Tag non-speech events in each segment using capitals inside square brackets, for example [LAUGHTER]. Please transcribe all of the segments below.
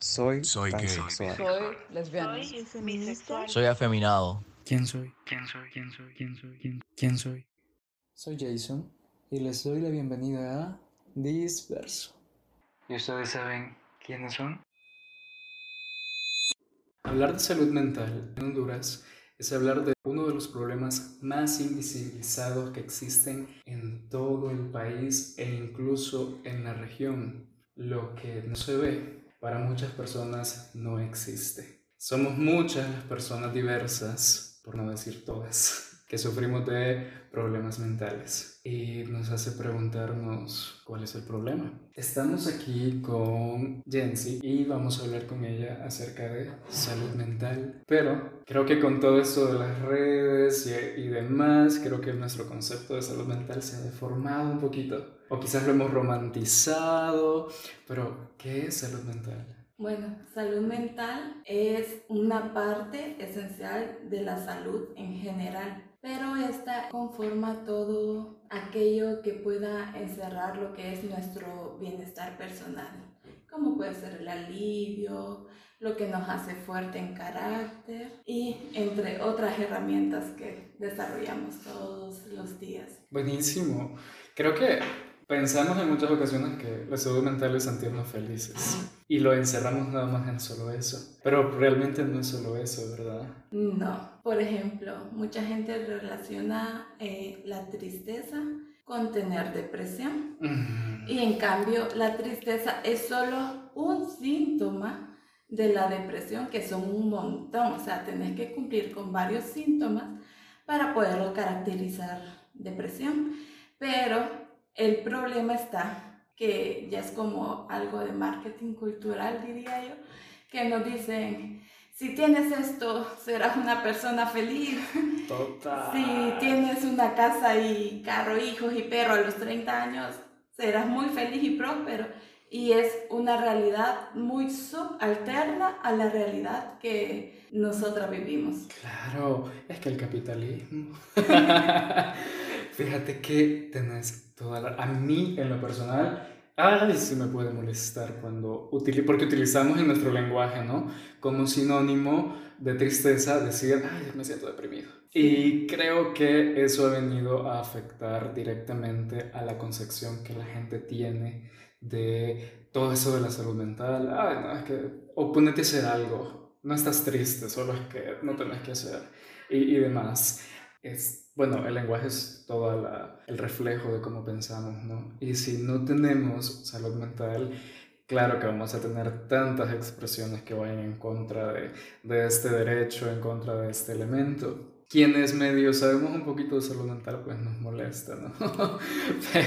Soy, Soy gay. Soy lesbiana. Soy bisexual. Soy afeminado. ¿Quién soy? ¿Quién soy? ¿Quién soy? ¿Quién soy? ¿Quién, quién soy? Soy Jason y les doy la bienvenida a Disperso. ¿Y ustedes saben quiénes son? Hablar de salud mental en Honduras es hablar de uno de los problemas más invisibilizados que existen en todo el país e incluso en la región. Lo que no se ve para muchas personas no existe. Somos muchas las personas diversas, por no decir todas, que sufrimos de problemas mentales y nos hace preguntarnos cuál es el problema. Estamos aquí con Jensi y vamos a hablar con ella acerca de salud mental, pero creo que con todo esto de las redes y, y demás, creo que nuestro concepto de salud mental se ha deformado un poquito o quizás lo hemos romantizado, pero ¿qué es salud mental? Bueno, salud mental es una parte esencial de la salud en general, pero esta conforma todo aquello que pueda encerrar lo que es nuestro bienestar personal, como puede ser el alivio, lo que nos hace fuerte en carácter y entre otras herramientas que desarrollamos todos los días. Buenísimo. Creo que pensamos en muchas ocasiones que la salud mental es sentirnos felices y lo encerramos nada más en solo eso. Pero realmente no es solo eso, ¿verdad? No, por ejemplo, mucha gente relaciona eh, la tristeza con tener depresión. Y en cambio, la tristeza es solo un síntoma de la depresión, que son un montón. O sea, tenés que cumplir con varios síntomas para poderlo caracterizar depresión. Pero el problema está que ya es como algo de marketing cultural, diría yo, que nos dicen, si tienes esto, serás una persona feliz. Total. Si tienes una casa y carro, hijos y perro a los 30 años, serás muy feliz y próspero. Y es una realidad muy subalterna a la realidad que nosotras vivimos. Claro, es que el capitalismo. [LAUGHS] Fíjate que tenés toda la... A mí, en lo personal, ay, sí me puede molestar cuando... utili- Porque utilizamos en nuestro lenguaje, ¿no? Como sinónimo de tristeza decir, ay, me siento deprimido. Y creo que eso ha venido a afectar directamente a la concepción que la gente tiene de todo eso de la salud mental. Ay, no, es que... O ponete a hacer algo. No estás triste, solo es que no tenés que hacer. Y, y demás. Es, bueno, el lenguaje es todo la- el reflejo de cómo pensamos, ¿no? Y si no tenemos salud mental, claro que vamos a tener tantas expresiones que vayan en contra de, de este derecho, en contra de este elemento. Quienes medio sabemos un poquito de salud mental, pues nos molesta, ¿no? [LAUGHS]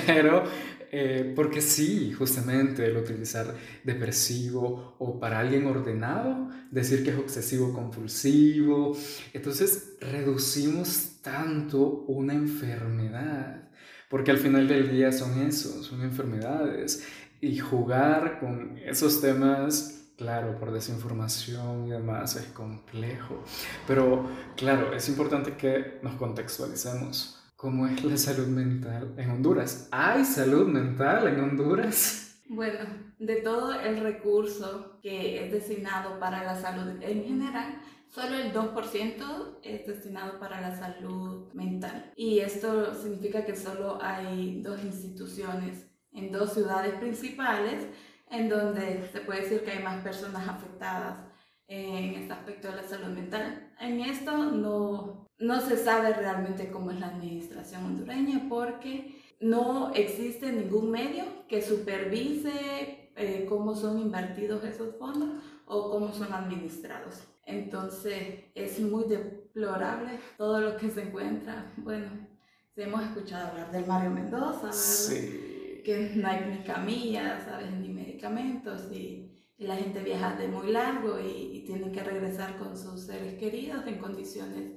Pero, eh, porque sí, justamente el utilizar depresivo o para alguien ordenado, decir que es obsesivo compulsivo, entonces reducimos tanto una enfermedad, porque al final del día son eso, son enfermedades. Y jugar con esos temas, claro, por desinformación y demás, es complejo. Pero claro, es importante que nos contextualicemos. ¿Cómo es la salud mental en Honduras? ¿Hay salud mental en Honduras? Bueno, de todo el recurso que es destinado para la salud en general, solo el 2% es destinado para la salud mental. Y esto significa que solo hay dos instituciones en dos ciudades principales en donde se puede decir que hay más personas afectadas en este aspecto de la salud mental. En esto no, no se sabe realmente cómo es la administración hondureña porque no existe ningún medio que supervise eh, cómo son invertidos esos fondos o cómo son administrados. Entonces es muy deplorable todo lo que se encuentra. Bueno, hemos escuchado hablar del Mario Mendoza. Sí. que no hay ni camillas, ¿sabes? Ni medicamentos y, y la gente viaja de muy largo y, y tienen que regresar con sus seres queridos en condiciones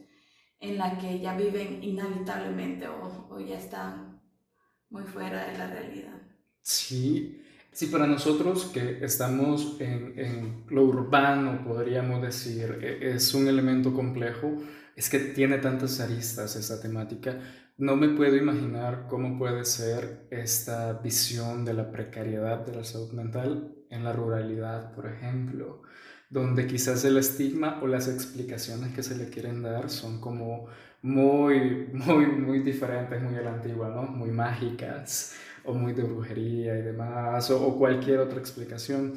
en las que ya viven inevitablemente o, o ya están muy fuera de la realidad. Sí, sí, para nosotros que estamos en, en lo urbano, podríamos decir, e- es un elemento complejo, es que tiene tantas aristas esta temática. No me puedo imaginar cómo puede ser esta visión de la precariedad de la salud mental en la ruralidad, por ejemplo, donde quizás el estigma o las explicaciones que se le quieren dar son como muy, muy, muy diferentes, muy a la antigua, ¿no? Muy mágicas o muy de brujería y demás, o, o cualquier otra explicación.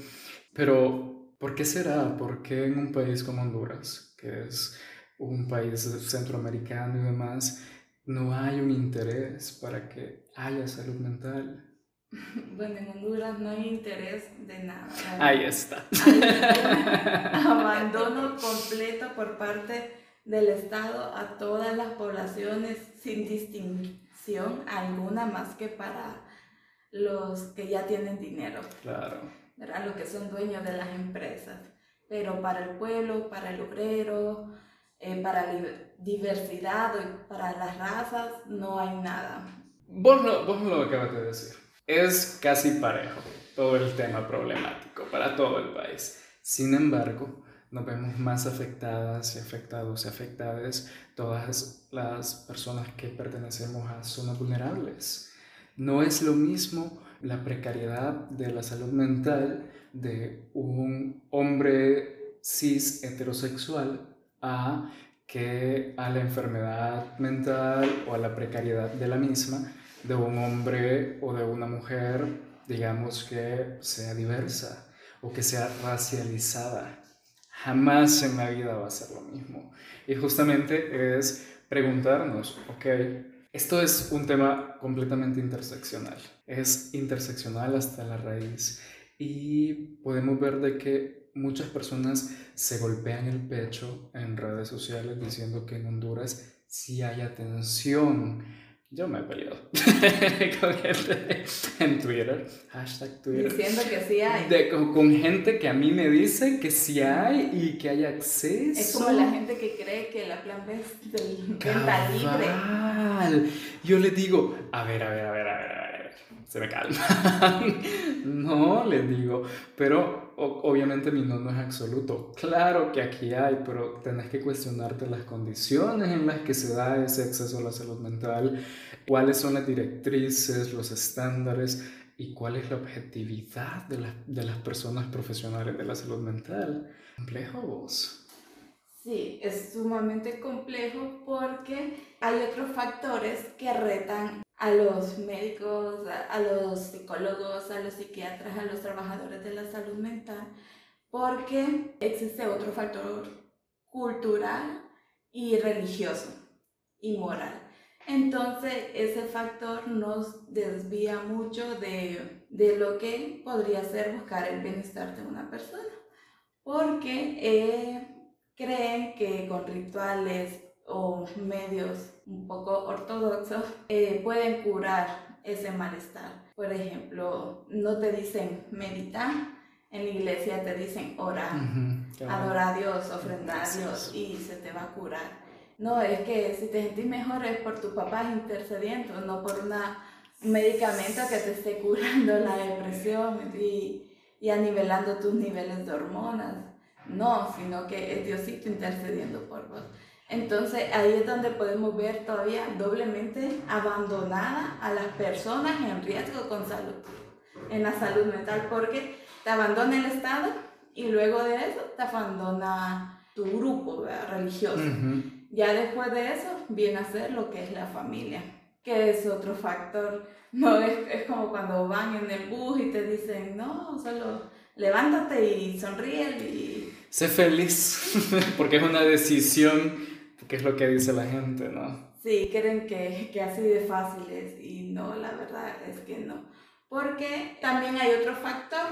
Pero, ¿por qué será? ¿Por qué en un país como Honduras, que es un país centroamericano y demás, no hay un interés para que haya salud mental? [LAUGHS] Bueno, en Honduras no hay interés de nada. Ahí está. Hay [LAUGHS] [LAUGHS] abandono completo por parte del Estado a todas las poblaciones sin distinción alguna más que para los que ya tienen dinero, Claro. ¿verdad? Los que son dueños de las empresas. Pero para el pueblo, para el obrero, eh, para la diversidad para las razas no hay nada. Vos lo, vos lo acabas de decir. Es casi parejo todo el tema problemático para todo el país. Sin embargo, nos vemos más afectadas y afectados y afectadas todas las personas que pertenecemos a zonas vulnerables. No es lo mismo la precariedad de la salud mental de un hombre cis heterosexual a que a la enfermedad mental o a la precariedad de la misma de un hombre o de una mujer, digamos que sea diversa o que sea racializada. Jamás en la vida va a ser lo mismo. Y justamente es preguntarnos, ok, esto es un tema completamente interseccional. Es interseccional hasta la raíz. Y podemos ver de que muchas personas se golpean el pecho en redes sociales diciendo que en Honduras sí hay atención. Yo me he peleado [LAUGHS] con gente en Twitter, hashtag Twitter. Diciendo que sí hay. De- con, con gente que a mí me dice que sí hay y que hay acceso. Es como la gente que cree que la plan B es del venta libre. Yo le digo, a ver, a ver, a ver, a ver, a ver, se me calma. [LAUGHS] no, le digo, pero obviamente mi no no es absoluto. Claro que aquí hay, pero tenés que cuestionarte las condiciones en las que se da ese acceso a la salud mental, cuáles son las directrices, los estándares y cuál es la objetividad de, las- de las personas profesionales de la salud mental. Complejo vos. Sí, es sumamente complejo porque hay otros factores que retan a los médicos, a, a los psicólogos, a los psiquiatras, a los trabajadores de la salud mental, porque existe otro factor cultural y religioso y moral. Entonces ese factor nos desvía mucho de, de lo que podría ser buscar el bienestar de una persona, porque eh, creen que con rituales o medios un poco ortodoxos eh, pueden curar ese malestar. Por ejemplo, no te dicen meditar, en la iglesia te dicen orar, Ujú, cabal. adora a Dios, ofrendar a Dios y se te va a curar. No, es que si te sentís mejor es por tu papá intercediendo, no por una- un medicamento que te esté curando la depresión y, y anivelando tus niveles de hormonas. No, sino que es Diosito intercediendo por vos. Entonces ahí es donde podemos ver todavía doblemente abandonada a las personas en riesgo con salud, en la salud mental, porque te abandona el Estado y luego de eso te abandona tu grupo ¿verdad? religioso. Ya después de eso viene a ser lo que es la familia, que es otro factor. No es, es como cuando van en el bus y te dicen, no, solo levántate y sonríe y Sé feliz, [LAUGHS] porque es una decisión, que es lo que dice la gente, ¿no? Sí, creen que, que así de fácil es y no, la verdad es que no. Porque también hay otro factor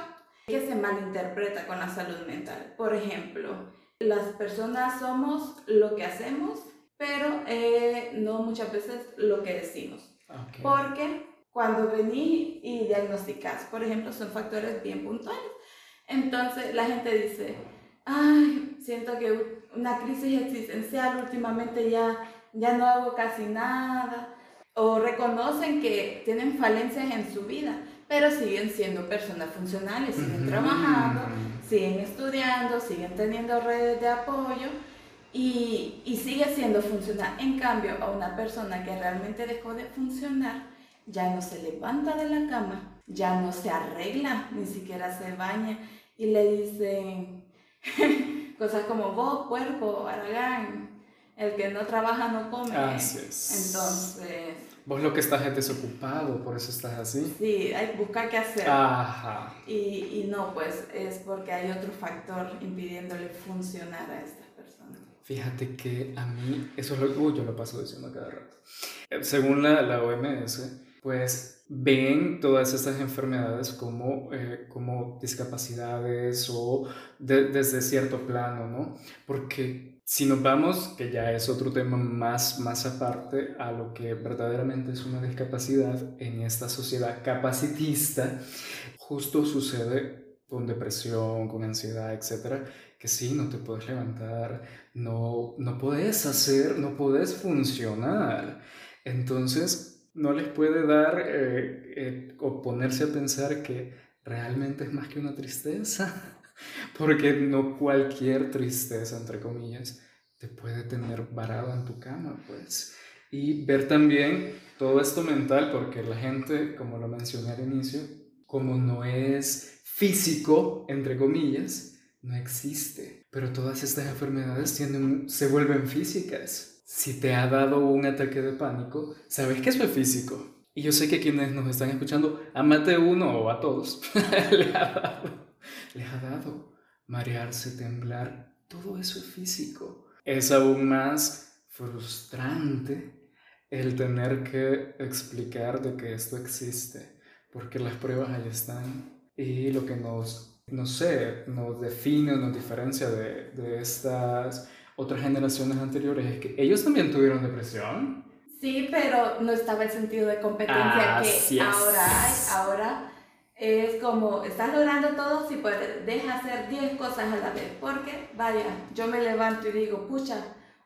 que se malinterpreta con la salud mental. Por ejemplo, las personas somos lo que hacemos, pero eh, no muchas veces lo que decimos. Ok. Porque cuando venís y diagnosticas, por ejemplo, son factores bien puntuales. Entonces la gente dice, ay, siento que una crisis existencial últimamente ya, ya no hago casi nada. O reconocen que tienen falencias en su vida, pero siguen siendo personas funcionales, siguen trabajando, siguen estudiando, siguen teniendo redes de apoyo y, y sigue siendo funcional. En cambio, a una persona que realmente dejó de funcionar, ya no se levanta de la cama, ya no se arregla, ni siquiera se baña y le dicen cosas como vos, cuerpo, aragán, el que no trabaja no come. Así es. Entonces, Vos lo que estás es desocupado, por eso estás así. sí, hay que buscar qué hacer. Ajá. Y, y no, pues es porque hay otro factor impidiéndole funcionar a estas personas. Fíjate que a mí, eso es lo uy, yo lo paso diciendo cada rato. Eh, Según la, la OMS, pues ven todas estas enfermedades como, eh, como discapacidades o de- desde cierto plano, ¿no? Porque si nos vamos, que ya es otro tema más, más aparte, a lo que verdaderamente es una discapacidad en esta sociedad capacitista, justo sucede con depresión, con ansiedad, etcétera, que sí, no te puedes levantar, no, no puedes hacer, no puedes funcionar. Entonces, no les puede dar eh, eh, o ponerse a pensar que realmente es más que una tristeza, [LAUGHS] porque no cualquier tristeza, entre comillas, te puede tener varado en tu cama, pues. Y ver también todo esto mental, porque la gente, como lo mencioné al inicio, como no es físico, entre comillas, no existe. Pero todas estas enfermedades tienen, se vuelven físicas. Si te ha dado un ataque de pánico, sabes que eso es físico. Y yo sé que quienes nos están escuchando, a más de uno o a todos, [LAUGHS] le ha dado, les ha dado marearse, temblar. Todo eso es físico. Es aún más frustrante el tener que explicar de que esto existe, porque las pruebas ahí están y lo que nos, no sé, nos define o nos diferencia de, de estas otras generaciones anteriores es que ellos también tuvieron depresión. Sí, pero no estaba el sentido de competencia Así que es. ahora hay. Ahora es como, estás logrando todo si puedes, deja hacer 10 cosas a la vez. Porque, vaya, yo me levanto y digo, pucha,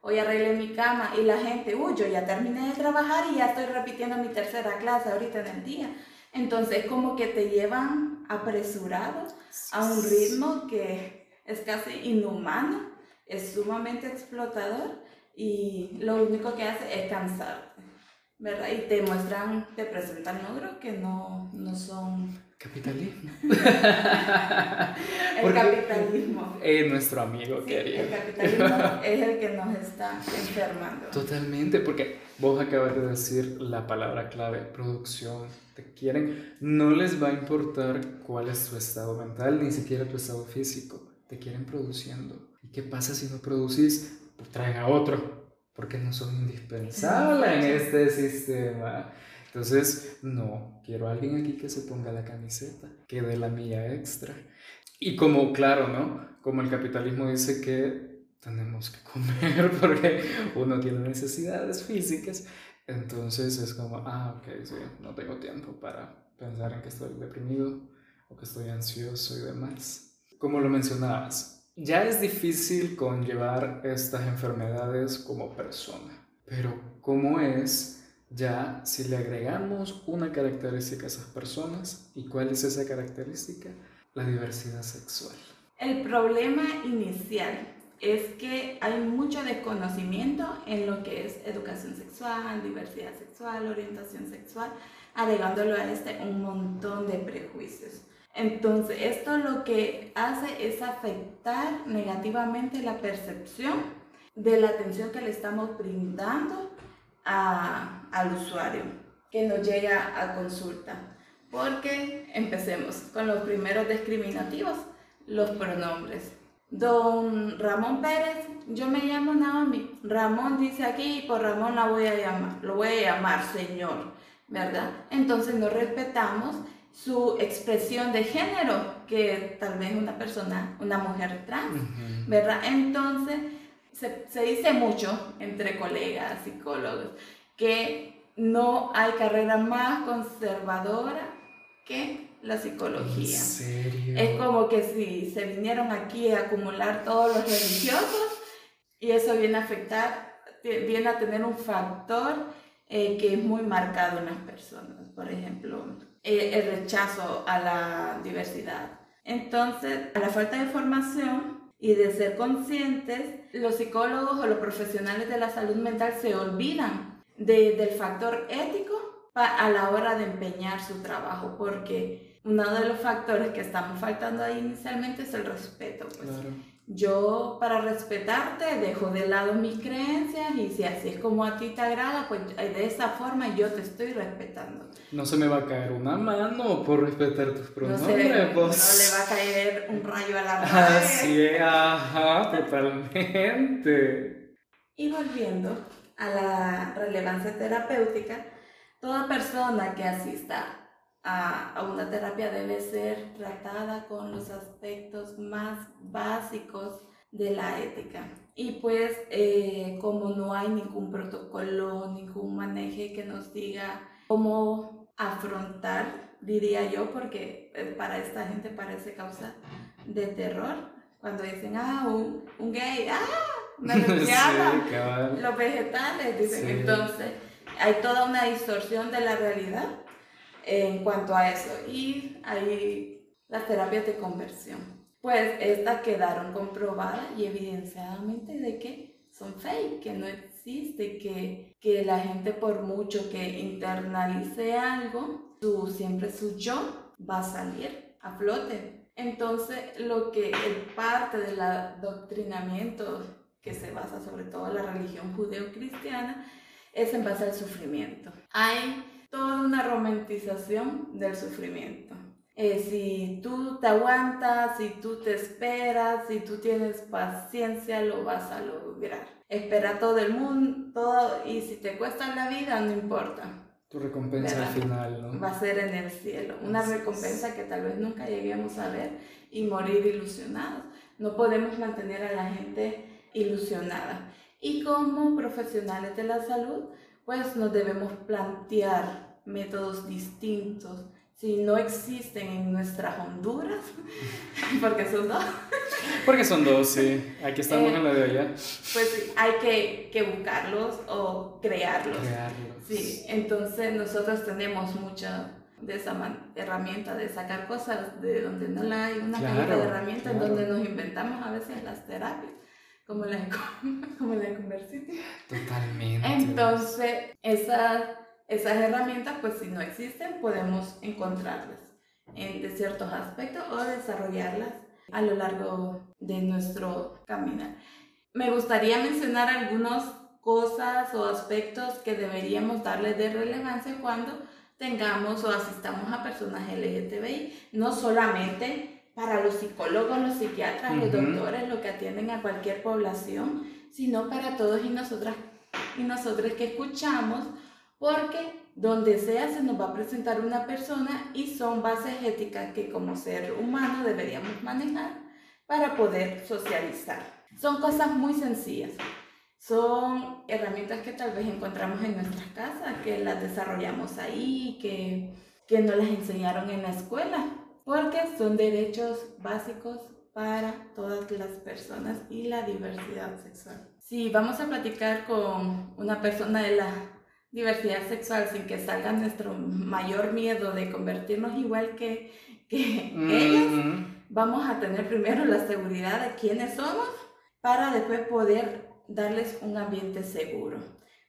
hoy arreglé mi cama y la gente, uy, yo ya terminé de trabajar y ya estoy repitiendo mi tercera clase ahorita en el día. Entonces, como que te llevan apresurado a un ritmo que es casi inhumano, es sumamente explotador y lo único que hace es cansarte, ¿verdad? Y te muestran, te presentan logros que no, no son Capitalismo. [LAUGHS] el Porque- capitalismo. Eh, nuestro amigo Sí, querido. el capitalismo es el que nos está enfermando. Totalmente, porque vos acabas de decir la palabra clave, producción. Te quieren, no les va a importar cuál es tu estado mental, ni siquiera tu estado físico. Te quieren produciendo. ¿Y qué pasa si no producís? Pues traen a otro, porque no son indispensables en este sistema. Entonces, no, quiero a alguien aquí que se ponga la camiseta, que dé la milla extra. Y como, claro, ¿no? Como el capitalismo dice que tenemos que comer [LAUGHS] porque uno tiene necesidades físicas, entonces es como, ah, ok, sí, no tengo tiempo para pensar en que estoy deprimido o que estoy ansioso y demás. Como lo mencionabas, ya es difícil conllevar estas enfermedades como persona, pero ¿cómo es ya si le agregamos una característica a esas personas? ¿Y cuál es esa característica? La diversidad sexual. El problema inicial es que hay mucho desconocimiento en lo que es educación sexual, diversidad sexual, orientación sexual, agregándolo a este un montón de prejuicios. Entonces, esto lo que hace es afectar negativamente la percepción de la atención que le estamos brindando al usuario que nos llega a consulta. Porque empecemos con los primeros discriminativos, los pronombres. Don Ramón Pérez, yo me llamo Naomi. Ramón dice aquí por Ramón la voy a llamar, lo voy a llamar señor, ¿verdad? Entonces no respetamos su expresión de género, que tal vez una persona, una mujer trans, Ujú. ¿verdad? Entonces, se, se dice mucho entre colegas, psicólogos, que no hay carrera más conservadora que la ¿En psicología. serio? Es como que si se vinieron aquí a acumular todos los religiosos y eso viene a afectar, viene a tener un factor eh, que es muy marcado en las personas. Por ejemplo, eh, el rechazo a la diversidad. Entonces, a la falta de formación y de ser conscientes, los psicólogos o los profesionales de la salud mental se olvidan de- del factor ético a la hora de empeñar su trabajo, porque uno de los factores que estamos faltando ahí inicialmente es el respeto. Pues. Claro. Yo para respetarte dejo de lado mis creencias y si así es como a ti te agrada, pues de esa forma yo te estoy respetando. No se me va a caer una mano por respetar tus No, pronombres. se- pues. no le va a caer un rayo a la madre. Así es, ajá, totalmente. Y volviendo a la relevancia terapéutica, toda persona que asista a, a una terapia debe ser tratada con los aspectos más básicos de la ética. Y pues eh, como no hay ningún protocolo, ningún maneje que nos diga cómo afrontar, diría yo, porque eh, para esta gente parece causa de terror. Cuando dicen, ah, un, un gay, ah, una lesbiana, [LAUGHS] Sí, los vegetales, dicen. Sí. Entonces, hay toda una distorsión de la realidad en cuanto a eso. Y hay las terapias de conversión. Pues estas quedaron comprobadas y evidenciadamente de que son fake, que no existe, que, que la gente por mucho que internalice algo, su, siempre su yo va a salir a flote. Entonces, lo que es parte del adoctrinamiento que se basa sobre todo en la religión judeo-cristiana es en base al sufrimiento. Hay toda una romantización del sufrimiento. Eh, si tú te aguantas, si tú te esperas, si tú tienes paciencia, lo vas a lograr. Espera todo el mundo, todo, y si te cuesta la vida, no importa. Tu recompensa al ¿Verdad? final, ¿no? Va a ser en el cielo. Una recompensa que tal vez nunca lleguemos a ver y morir ilusionados. No podemos mantener a la gente ilusionada. Y como profesionales de la salud, pues nos debemos plantear métodos distintos. Si no existen en nuestras Honduras, [LAUGHS] porque son dos, Porque son dos, sí. Aquí estamos Eh, en la de allá. pues hay que, que buscarlos o crearlos. Crearlos. Sí, entonces nosotros tenemos mucha de esa man- herramienta de sacar cosas de donde no la hay, una Claro, cajita de herramientas en claro. donde nos inventamos a veces las terapias, como la [LAUGHS] como la Conversity. Totalmente. Entonces, esas, esas herramientas, pues si no existen, podemos encontrarlas en de ciertos aspectos o desarrollarlas a lo largo de nuestro caminar. Me gustaría mencionar algunas cosas o aspectos que deberíamos darle de relevancia cuando tengamos o asistamos a personas LGTBI, no solamente para los psicólogos, los psiquiatras, los doctores, los que atienden a cualquier población, sino para todos y nosotras y nosotros que escuchamos, porque donde sea se nos va a presentar una persona y son bases éticas que como ser humano deberíamos manejar para poder socializar. Son cosas muy sencillas. Son herramientas que tal vez encontramos en nuestras casas, que las desarrollamos ahí, que, que no las enseñaron en la escuela, porque son derechos básicos para todas las personas y la diversidad sexual. Si vamos a platicar con una persona de la diversidad sexual sin que salga nuestro mayor miedo de convertirnos igual que, que ellas, Ujú. vamos a tener primero la seguridad de quiénes somos para después poder darles un ambiente seguro.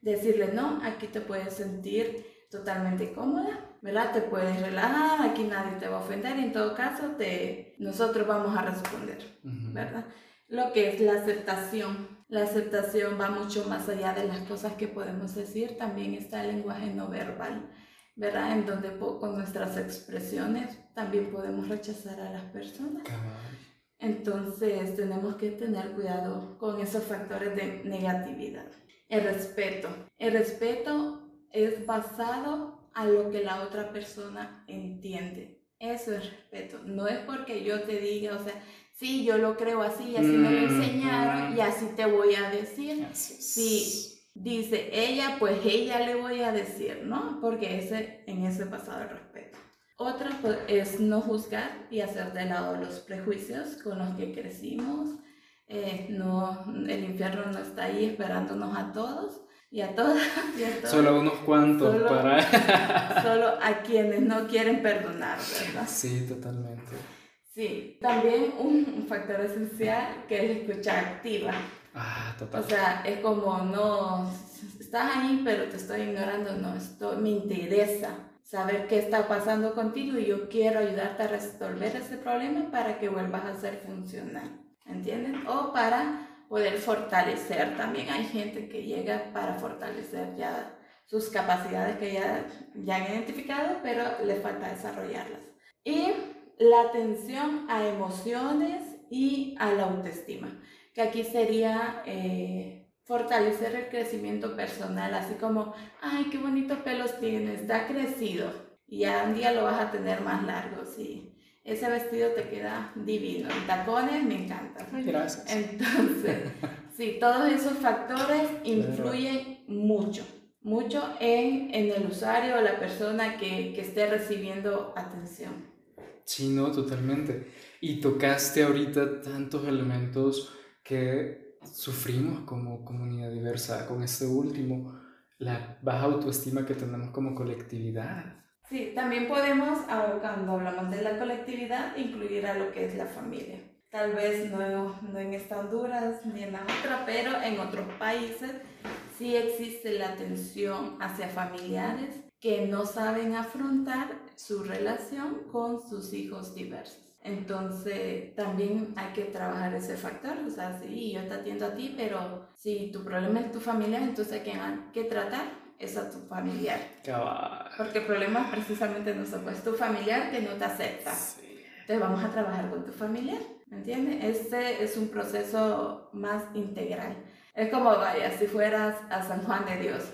Decirles, no, aquí te puedes sentir totalmente cómoda, ¿verdad? Te puedes relajar, aquí nadie te va a ofender en todo caso te, nosotros vamos a responder. ¿verdad? Lo que es la aceptación. La aceptación va mucho más allá de las cosas que podemos decir, también está el lenguaje no verbal, ¿verdad? En donde con nuestras expresiones también podemos rechazar a las personas. Entonces tenemos que tener cuidado con esos factores de negatividad. El respeto. El respeto es basado a lo que la otra persona entiende. Eso es respeto. No es porque yo te diga, o sea, sí, yo lo creo así, así me lo enseñaron mm. y así te voy a decir. Sí, dice ella, pues ella le voy a decir, ¿no? Porque ese, en ese pasado el respeto. Otra pues, es no juzgar y hacer de lado los prejuicios con los que crecimos. Eh, no, el infierno no está ahí esperándonos a todos y a todas [LAUGHS] y a. Solo unos cuantos Solo- para... [LAUGHS] Solo a quienes no quieren perdonar, ¿verdad? sí, totalmente. Sí, también un, un factor esencial que es la escucha activa. Ah, O total. sea, es como no estás ahí, pero te estoy ignorando, no, esto me interesa saber qué está pasando contigo y yo quiero ayudarte a resolver ese problema para que vuelvas a ser funcional, ¿entienden? O para poder fortalecer también. Hay gente que llega para fortalecer ya sus capacidades que ya, ya han identificado, pero le falta desarrollarlas. Y la atención a emociones y a la autoestima, que aquí sería eh, fortalecer el crecimiento personal, así como, ay, qué bonitos pelos tienes, está crecido, y ya un día lo vas a tener más largo, sí. Ese vestido te queda divino, el tacones me encanta. Gracias. Entonces, [LAUGHS] sí, todos esos factores influyen mucho mucho en, en, el usuario o la persona que, que, esté recibiendo atención. Sí, no, totalmente. Y tocaste ahorita tantos elementos que sufrimos como comunidad diversa con este último, la baja autoestima que tenemos como colectividad. Sí, también podemos, cuando hablamos de la colectividad, incluir a lo que es la familia. Tal vez no, no en esta Honduras ni en la otra, pero en otros países sí existe la tensión hacia familiares que no saben afrontar su relación con sus hijos diversos. Entonces, también hay que trabajar ese factor. O sea, sí, yo te atiendo a ti, pero si tu problema es tu familia, entonces hay que, tratar es a tu familiar. Porque el problema precisamente no es tu familiar que no te acepta. Entonces, vamos a trabajar con tu familiar. ¿Me entiendes? Este es un proceso más integral. Es como, vaya, si fueras a San Juan de Dios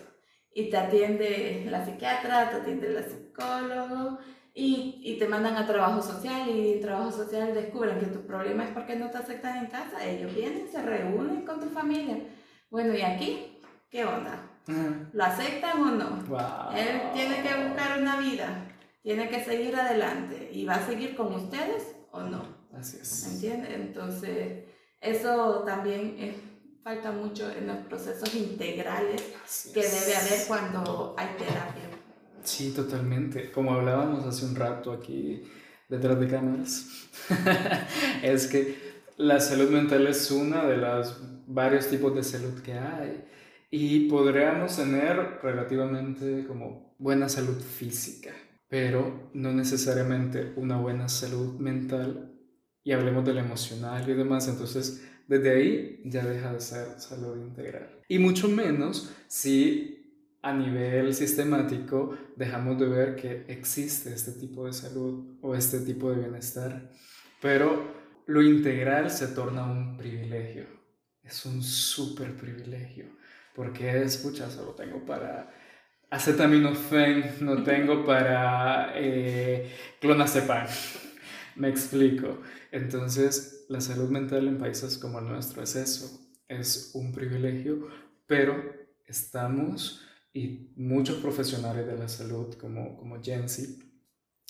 y te atiende la psiquiatra, te atiende la psicólogo y, y, te mandan a trabajo social y en trabajo social descubren que tu problema es porque no te aceptan en casa. Ellos vienen, se reúnen con tu familia. Bueno, ¿y aquí? ¿Qué onda? ¿Lo aceptan o no? Él tiene que buscar una vida, tiene que seguir adelante y va a seguir con ustedes o no. Así es. ¿Entiendes? Entonces, eso también es falta mucho en los procesos integrales que debe haber cuando hay terapia. Sí, totalmente. Como hablábamos hace un rato aquí detrás de cámaras, [LAUGHS] es que la salud mental es una de los varios tipos de salud que hay y podríamos tener relativamente como buena salud física, pero no necesariamente una buena salud mental y hablemos de la emocional y demás, entonces desde ahí ya deja de ser salud integral. Y mucho menos si a nivel sistemático dejamos de ver que existe este tipo de salud o este tipo de bienestar. Pero lo integral se torna un privilegio. Es un súper privilegio. Porque, escucha, solo tengo para acetaminofén, no tengo para eh, clonazepam. [LAUGHS] Me explico. Entonces, la salud mental en países como el nuestro es eso, es un privilegio, pero estamos y muchos profesionales de la salud como, como Jensi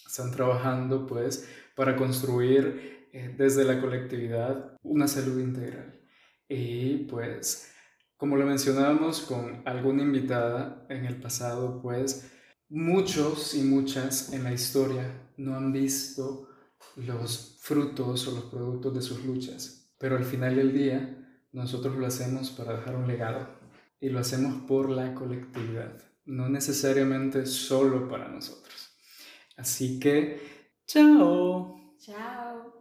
están trabajando pues para construir eh, desde la colectividad una salud integral. Y pues, como lo mencionábamos con alguna invitada en el pasado, pues muchos y muchas en la historia no han visto los frutos o los productos de sus luchas. Pero al final del día, nosotros lo hacemos para dejar un legado y lo hacemos por la colectividad, no necesariamente solo para nosotros. Así que, chao. Chao.